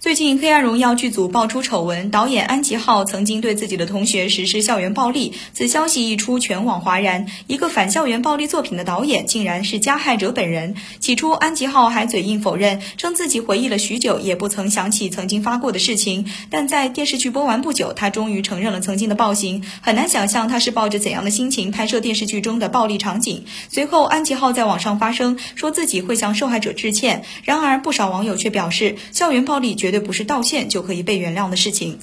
最近，《黑暗荣耀》剧组爆出丑闻，导演安吉浩曾经对自己的同学实施校园暴力。此消息一出，全网哗然。一个反校园暴力作品的导演，竟然是加害者本人。起初，安吉浩还嘴硬否认，称自己回忆了许久，也不曾想起曾经发过的事情。但在电视剧播完不久，他终于承认了曾经的暴行。很难想象他是抱着怎样的心情拍摄电视剧中的暴力场景。随后，安吉浩在网上发声，说自己会向受害者致歉。然而，不少网友却表示，校园暴力绝。绝对不是道歉就可以被原谅的事情。